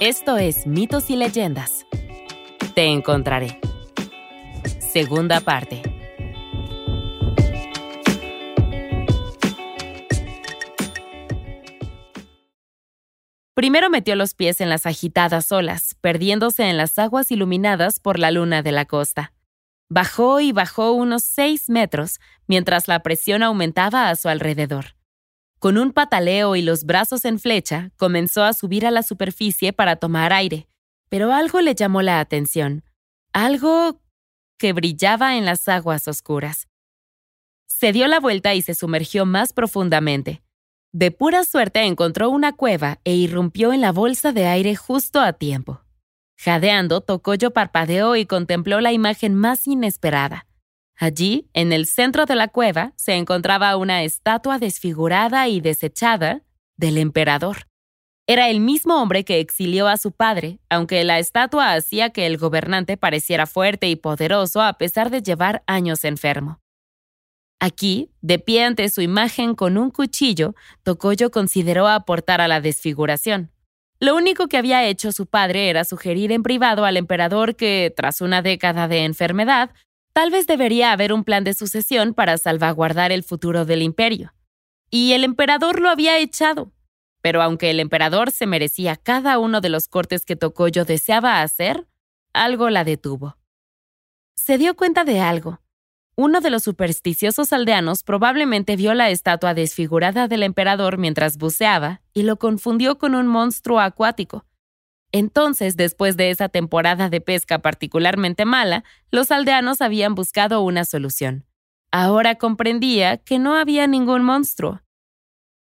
Esto es Mitos y Leyendas. Te encontraré. Segunda parte. Primero metió los pies en las agitadas olas, perdiéndose en las aguas iluminadas por la luna de la costa. Bajó y bajó unos seis metros mientras la presión aumentaba a su alrededor. Con un pataleo y los brazos en flecha, comenzó a subir a la superficie para tomar aire, pero algo le llamó la atención, algo que brillaba en las aguas oscuras. Se dio la vuelta y se sumergió más profundamente. De pura suerte encontró una cueva e irrumpió en la bolsa de aire justo a tiempo. Jadeando, Tocoyo parpadeó y contempló la imagen más inesperada. Allí, en el centro de la cueva, se encontraba una estatua desfigurada y desechada del emperador. Era el mismo hombre que exilió a su padre, aunque la estatua hacía que el gobernante pareciera fuerte y poderoso a pesar de llevar años enfermo. Aquí, de pie ante su imagen con un cuchillo, Tokoyo consideró aportar a la desfiguración. Lo único que había hecho su padre era sugerir en privado al emperador que, tras una década de enfermedad, Tal vez debería haber un plan de sucesión para salvaguardar el futuro del imperio. Y el emperador lo había echado. Pero aunque el emperador se merecía cada uno de los cortes que Tokoyo deseaba hacer, algo la detuvo. Se dio cuenta de algo. Uno de los supersticiosos aldeanos probablemente vio la estatua desfigurada del emperador mientras buceaba y lo confundió con un monstruo acuático, entonces, después de esa temporada de pesca particularmente mala, los aldeanos habían buscado una solución. Ahora comprendía que no había ningún monstruo.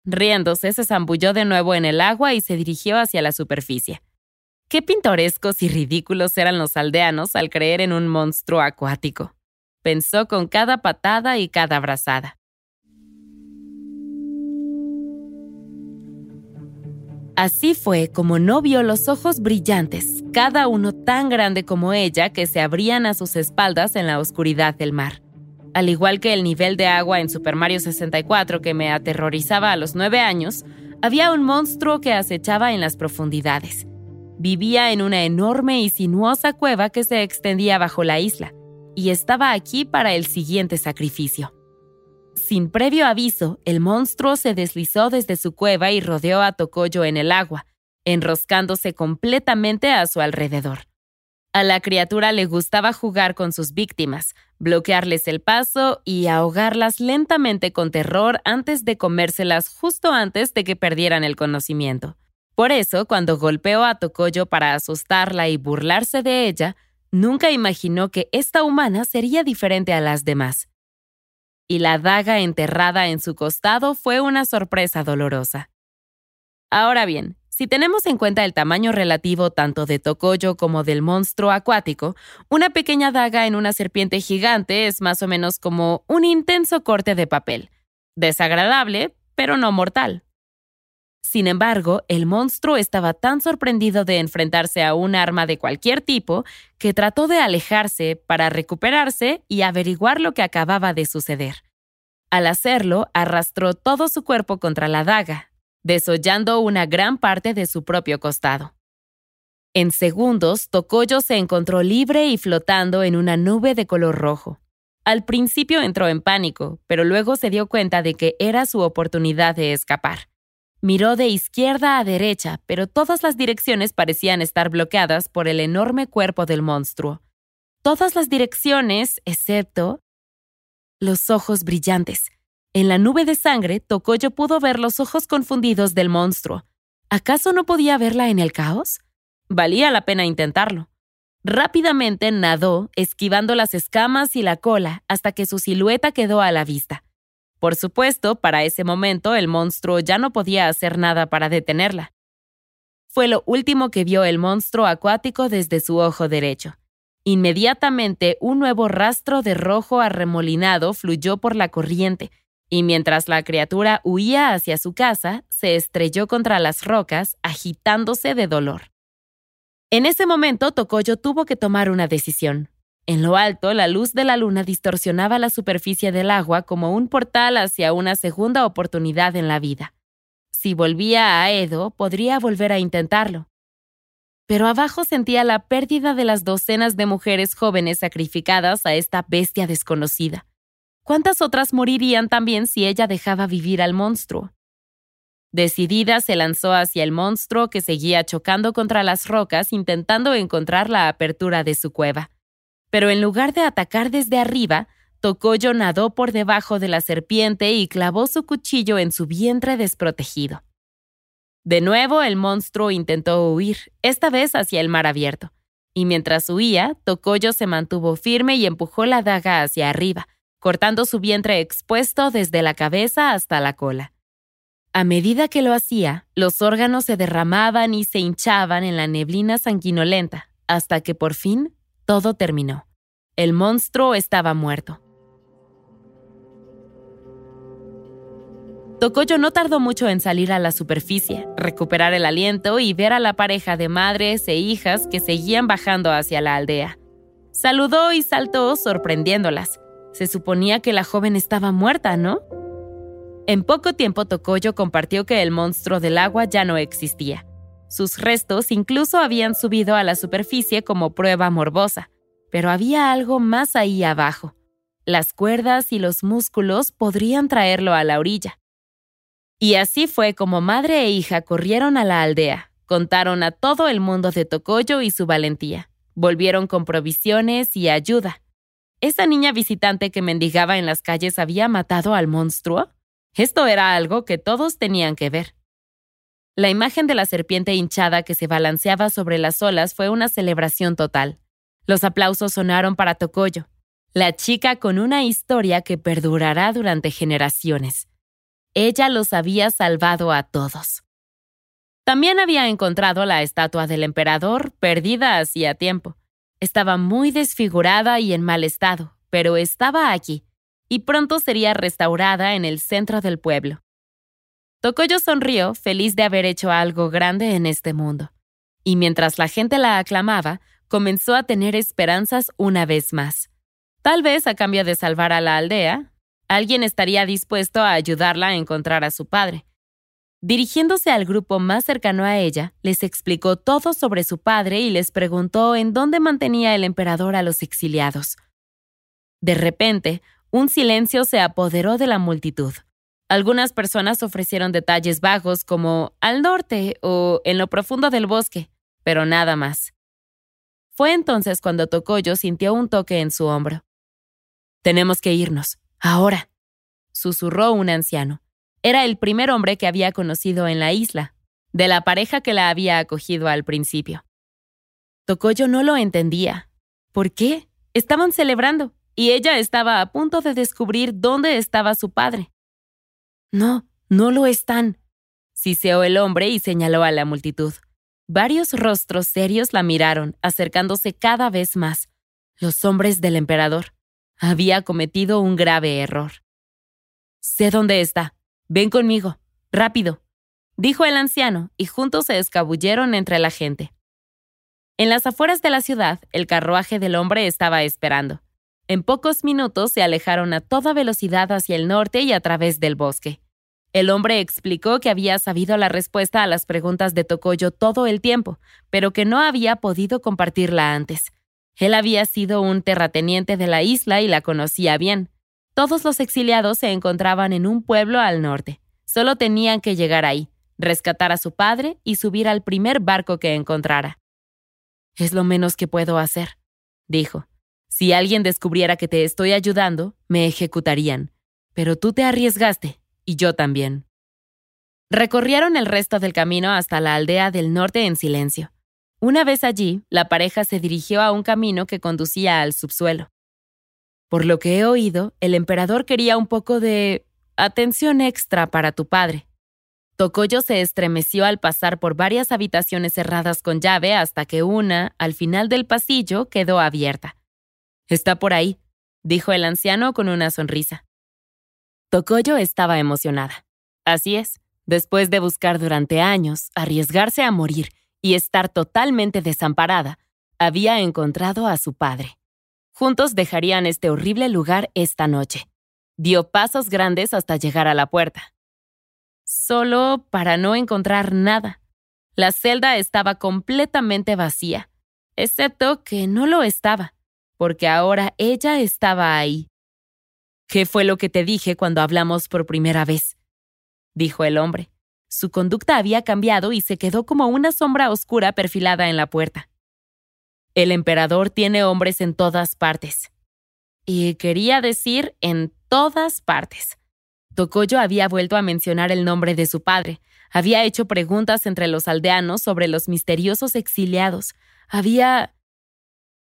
Riéndose, se zambulló de nuevo en el agua y se dirigió hacia la superficie. Qué pintorescos y ridículos eran los aldeanos al creer en un monstruo acuático. Pensó con cada patada y cada brazada. Así fue como no vio los ojos brillantes, cada uno tan grande como ella, que se abrían a sus espaldas en la oscuridad del mar. Al igual que el nivel de agua en Super Mario 64 que me aterrorizaba a los nueve años, había un monstruo que acechaba en las profundidades. Vivía en una enorme y sinuosa cueva que se extendía bajo la isla, y estaba aquí para el siguiente sacrificio. Sin previo aviso, el monstruo se deslizó desde su cueva y rodeó a Tokoyo en el agua, enroscándose completamente a su alrededor. A la criatura le gustaba jugar con sus víctimas, bloquearles el paso y ahogarlas lentamente con terror antes de comérselas justo antes de que perdieran el conocimiento. Por eso, cuando golpeó a Tokoyo para asustarla y burlarse de ella, nunca imaginó que esta humana sería diferente a las demás y la daga enterrada en su costado fue una sorpresa dolorosa. Ahora bien, si tenemos en cuenta el tamaño relativo tanto de Tokoyo como del monstruo acuático, una pequeña daga en una serpiente gigante es más o menos como un intenso corte de papel. Desagradable, pero no mortal. Sin embargo, el monstruo estaba tan sorprendido de enfrentarse a un arma de cualquier tipo que trató de alejarse para recuperarse y averiguar lo que acababa de suceder. Al hacerlo, arrastró todo su cuerpo contra la daga, desollando una gran parte de su propio costado. En segundos, Tokoyo se encontró libre y flotando en una nube de color rojo. Al principio entró en pánico, pero luego se dio cuenta de que era su oportunidad de escapar. Miró de izquierda a derecha, pero todas las direcciones parecían estar bloqueadas por el enorme cuerpo del monstruo. Todas las direcciones, excepto los ojos brillantes. En la nube de sangre, Tokoyo pudo ver los ojos confundidos del monstruo. ¿Acaso no podía verla en el caos? Valía la pena intentarlo. Rápidamente nadó, esquivando las escamas y la cola, hasta que su silueta quedó a la vista. Por supuesto, para ese momento el monstruo ya no podía hacer nada para detenerla. Fue lo último que vio el monstruo acuático desde su ojo derecho. Inmediatamente un nuevo rastro de rojo arremolinado fluyó por la corriente, y mientras la criatura huía hacia su casa, se estrelló contra las rocas, agitándose de dolor. En ese momento Tokoyo tuvo que tomar una decisión. En lo alto, la luz de la luna distorsionaba la superficie del agua como un portal hacia una segunda oportunidad en la vida. Si volvía a Edo, podría volver a intentarlo. pero abajo sentía la pérdida de las docenas de mujeres jóvenes sacrificadas a esta bestia desconocida. ¿Cuántas otras morirían también si ella dejaba vivir al monstruo? Decidida, se lanzó hacia el monstruo que seguía chocando contra las rocas intentando encontrar la apertura de su cueva. Pero en lugar de atacar desde arriba, Tokoyo nadó por debajo de la serpiente y clavó su cuchillo en su vientre desprotegido. De nuevo el monstruo intentó huir, esta vez hacia el mar abierto, y mientras huía, Tokoyo se mantuvo firme y empujó la daga hacia arriba, cortando su vientre expuesto desde la cabeza hasta la cola. A medida que lo hacía, los órganos se derramaban y se hinchaban en la neblina sanguinolenta, hasta que por fin todo terminó. El monstruo estaba muerto. Tokoyo no tardó mucho en salir a la superficie, recuperar el aliento y ver a la pareja de madres e hijas que seguían bajando hacia la aldea. Saludó y saltó sorprendiéndolas. Se suponía que la joven estaba muerta, ¿no? En poco tiempo Tokoyo compartió que el monstruo del agua ya no existía. Sus restos incluso habían subido a la superficie como prueba morbosa, pero había algo más ahí abajo. Las cuerdas y los músculos podrían traerlo a la orilla. Y así fue como madre e hija corrieron a la aldea, contaron a todo el mundo de Tokoyo y su valentía, volvieron con provisiones y ayuda. ¿Esa niña visitante que mendigaba en las calles había matado al monstruo? Esto era algo que todos tenían que ver. La imagen de la serpiente hinchada que se balanceaba sobre las olas fue una celebración total. Los aplausos sonaron para Tokoyo, la chica con una historia que perdurará durante generaciones. Ella los había salvado a todos. También había encontrado la estatua del emperador, perdida hacía tiempo. Estaba muy desfigurada y en mal estado, pero estaba aquí, y pronto sería restaurada en el centro del pueblo. Tokoyo sonrió, feliz de haber hecho algo grande en este mundo. Y mientras la gente la aclamaba, comenzó a tener esperanzas una vez más. Tal vez a cambio de salvar a la aldea, alguien estaría dispuesto a ayudarla a encontrar a su padre. Dirigiéndose al grupo más cercano a ella, les explicó todo sobre su padre y les preguntó en dónde mantenía el emperador a los exiliados. De repente, un silencio se apoderó de la multitud. Algunas personas ofrecieron detalles vagos como al norte o en lo profundo del bosque, pero nada más. Fue entonces cuando Tokoyo sintió un toque en su hombro. Tenemos que irnos, Ahora, susurró un anciano. Era el primer hombre que había conocido en la isla, de la pareja que la había acogido al principio. Tokoyo no lo entendía. ¿Por qué? Estaban celebrando, y ella estaba a punto de descubrir dónde estaba su padre. No, no lo están, siseó el hombre y señaló a la multitud. Varios rostros serios la miraron, acercándose cada vez más. Los hombres del emperador. Había cometido un grave error. Sé dónde está. Ven conmigo. Rápido. Dijo el anciano, y juntos se escabulleron entre la gente. En las afueras de la ciudad, el carruaje del hombre estaba esperando. En pocos minutos se alejaron a toda velocidad hacia el norte y a través del bosque. El hombre explicó que había sabido la respuesta a las preguntas de Tokoyo todo el tiempo, pero que no había podido compartirla antes. Él había sido un terrateniente de la isla y la conocía bien. Todos los exiliados se encontraban en un pueblo al norte. Solo tenían que llegar ahí, rescatar a su padre y subir al primer barco que encontrara. Es lo menos que puedo hacer, dijo. Si alguien descubriera que te estoy ayudando, me ejecutarían. Pero tú te arriesgaste, y yo también. Recorrieron el resto del camino hasta la aldea del norte en silencio. Una vez allí, la pareja se dirigió a un camino que conducía al subsuelo. Por lo que he oído, el emperador quería un poco de atención extra para tu padre. Tokoyo se estremeció al pasar por varias habitaciones cerradas con llave hasta que una, al final del pasillo, quedó abierta. Está por ahí, dijo el anciano con una sonrisa. Tokoyo estaba emocionada. Así es, después de buscar durante años, arriesgarse a morir y estar totalmente desamparada, había encontrado a su padre. Juntos dejarían este horrible lugar esta noche. Dio pasos grandes hasta llegar a la puerta. Solo para no encontrar nada. La celda estaba completamente vacía, excepto que no lo estaba, porque ahora ella estaba ahí. ¿Qué fue lo que te dije cuando hablamos por primera vez? dijo el hombre. Su conducta había cambiado y se quedó como una sombra oscura perfilada en la puerta. El emperador tiene hombres en todas partes. Y quería decir en todas partes. Tokoyo había vuelto a mencionar el nombre de su padre, había hecho preguntas entre los aldeanos sobre los misteriosos exiliados, había...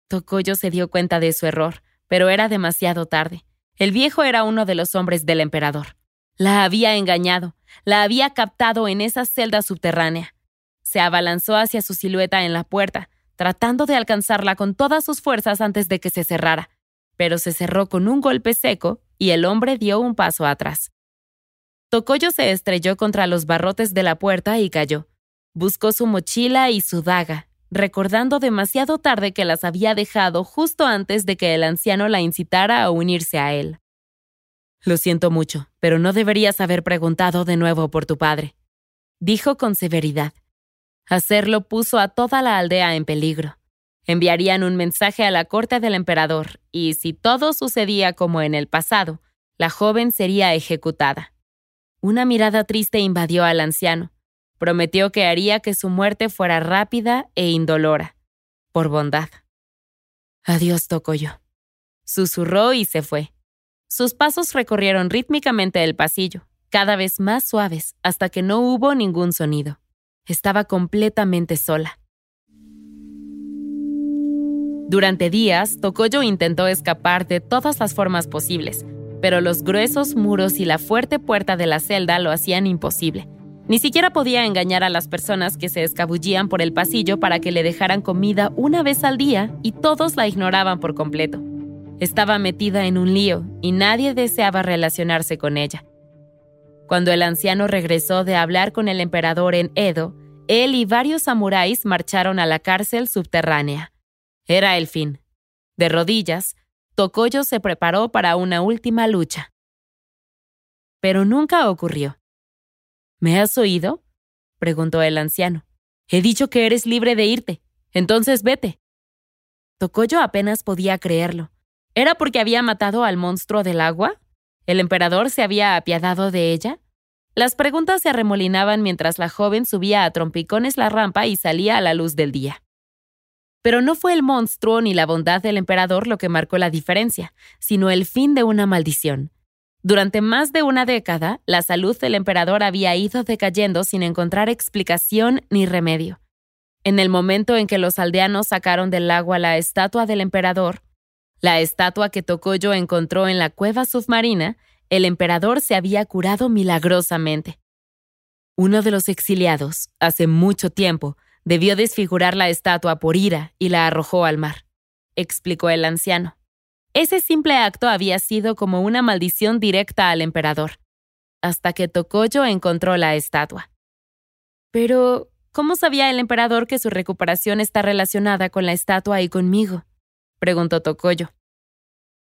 Tokoyo se dio cuenta de su error, pero era demasiado tarde. El viejo era uno de los hombres del emperador. La había engañado, la había captado en esa celda subterránea. Se abalanzó hacia su silueta en la puerta, tratando de alcanzarla con todas sus fuerzas antes de que se cerrara, pero se cerró con un golpe seco y el hombre dio un paso atrás. Tocoyo se estrelló contra los barrotes de la puerta y cayó. Buscó su mochila y su daga, recordando demasiado tarde que las había dejado justo antes de que el anciano la incitara a unirse a él. Lo siento mucho, pero no deberías haber preguntado de nuevo por tu padre, dijo con severidad. Hacerlo puso a toda la aldea en peligro. Enviarían un mensaje a la corte del emperador, y si todo sucedía como en el pasado, la joven sería ejecutada. Una mirada triste invadió al anciano. Prometió que haría que su muerte fuera rápida e indolora, por bondad. Adiós, Tocoyo. Susurró y se fue. Sus pasos recorrieron rítmicamente el pasillo, cada vez más suaves, hasta que no hubo ningún sonido. Estaba completamente sola. Durante días, Tokoyo intentó escapar de todas las formas posibles, pero los gruesos muros y la fuerte puerta de la celda lo hacían imposible. Ni siquiera podía engañar a las personas que se escabullían por el pasillo para que le dejaran comida una vez al día y todos la ignoraban por completo. Estaba metida en un lío y nadie deseaba relacionarse con ella. Cuando el anciano regresó de hablar con el emperador en Edo, él y varios samuráis marcharon a la cárcel subterránea. Era el fin. De rodillas, Tokoyo se preparó para una última lucha. Pero nunca ocurrió. ¿Me has oído? preguntó el anciano. He dicho que eres libre de irte. Entonces vete. Tokoyo apenas podía creerlo. ¿Era porque había matado al monstruo del agua? ¿El emperador se había apiadado de ella? Las preguntas se arremolinaban mientras la joven subía a trompicones la rampa y salía a la luz del día. Pero no fue el monstruo ni la bondad del emperador lo que marcó la diferencia, sino el fin de una maldición. Durante más de una década, la salud del emperador había ido decayendo sin encontrar explicación ni remedio. En el momento en que los aldeanos sacaron del agua la estatua del emperador, la estatua que Tokoyo encontró en la cueva submarina, el emperador se había curado milagrosamente. Uno de los exiliados, hace mucho tiempo, Debió desfigurar la estatua por ira y la arrojó al mar, explicó el anciano. Ese simple acto había sido como una maldición directa al emperador, hasta que Tokoyo encontró la estatua. Pero, ¿cómo sabía el emperador que su recuperación está relacionada con la estatua y conmigo? preguntó Tokoyo.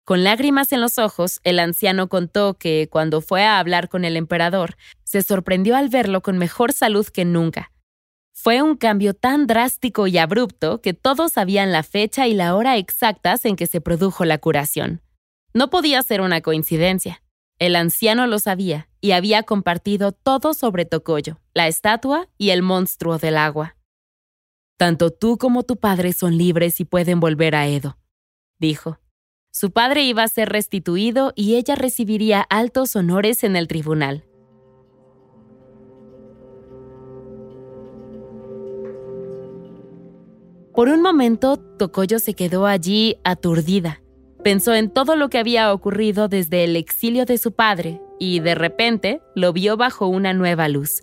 Con lágrimas en los ojos, el anciano contó que, cuando fue a hablar con el emperador, se sorprendió al verlo con mejor salud que nunca, fue un cambio tan drástico y abrupto que todos sabían la fecha y la hora exactas en que se produjo la curación. No podía ser una coincidencia. El anciano lo sabía y había compartido todo sobre Tokoyo, la estatua y el monstruo del agua. Tanto tú como tu padre son libres y pueden volver a Edo, dijo. Su padre iba a ser restituido y ella recibiría altos honores en el tribunal. Por un momento, Tokoyo se quedó allí aturdida. Pensó en todo lo que había ocurrido desde el exilio de su padre y de repente lo vio bajo una nueva luz.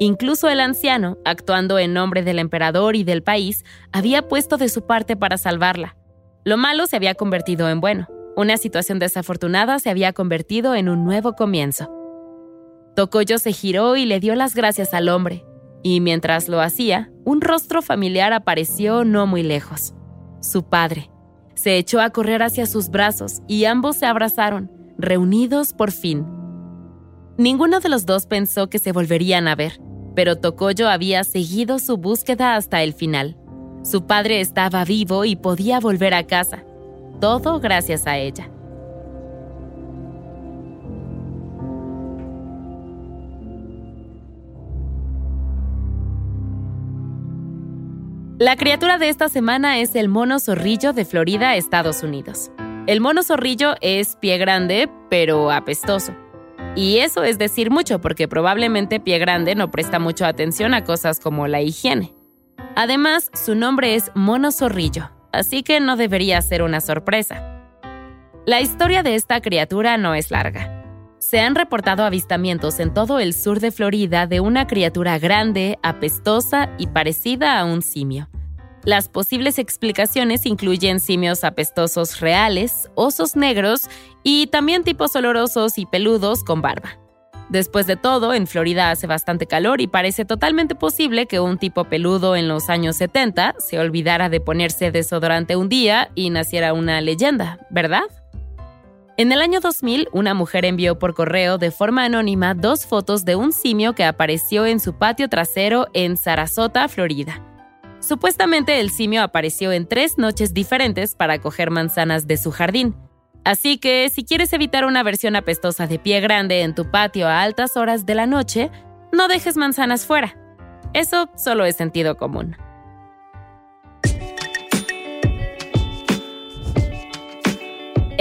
Incluso el anciano, actuando en nombre del emperador y del país, había puesto de su parte para salvarla. Lo malo se había convertido en bueno. Una situación desafortunada se había convertido en un nuevo comienzo. Tokoyo se giró y le dio las gracias al hombre, y mientras lo hacía, un rostro familiar apareció no muy lejos. Su padre. Se echó a correr hacia sus brazos y ambos se abrazaron, reunidos por fin. Ninguno de los dos pensó que se volverían a ver, pero Tokoyo había seguido su búsqueda hasta el final. Su padre estaba vivo y podía volver a casa. Todo gracias a ella. La criatura de esta semana es el mono zorrillo de Florida, Estados Unidos. El mono zorrillo es pie grande, pero apestoso. Y eso es decir mucho porque probablemente pie grande no presta mucha atención a cosas como la higiene. Además, su nombre es mono zorrillo, así que no debería ser una sorpresa. La historia de esta criatura no es larga. Se han reportado avistamientos en todo el sur de Florida de una criatura grande, apestosa y parecida a un simio. Las posibles explicaciones incluyen simios apestosos reales, osos negros y también tipos olorosos y peludos con barba. Después de todo, en Florida hace bastante calor y parece totalmente posible que un tipo peludo en los años 70 se olvidara de ponerse desodorante un día y naciera una leyenda, ¿verdad? En el año 2000, una mujer envió por correo de forma anónima dos fotos de un simio que apareció en su patio trasero en Sarasota, Florida. Supuestamente el simio apareció en tres noches diferentes para coger manzanas de su jardín. Así que si quieres evitar una versión apestosa de pie grande en tu patio a altas horas de la noche, no dejes manzanas fuera. Eso solo es sentido común.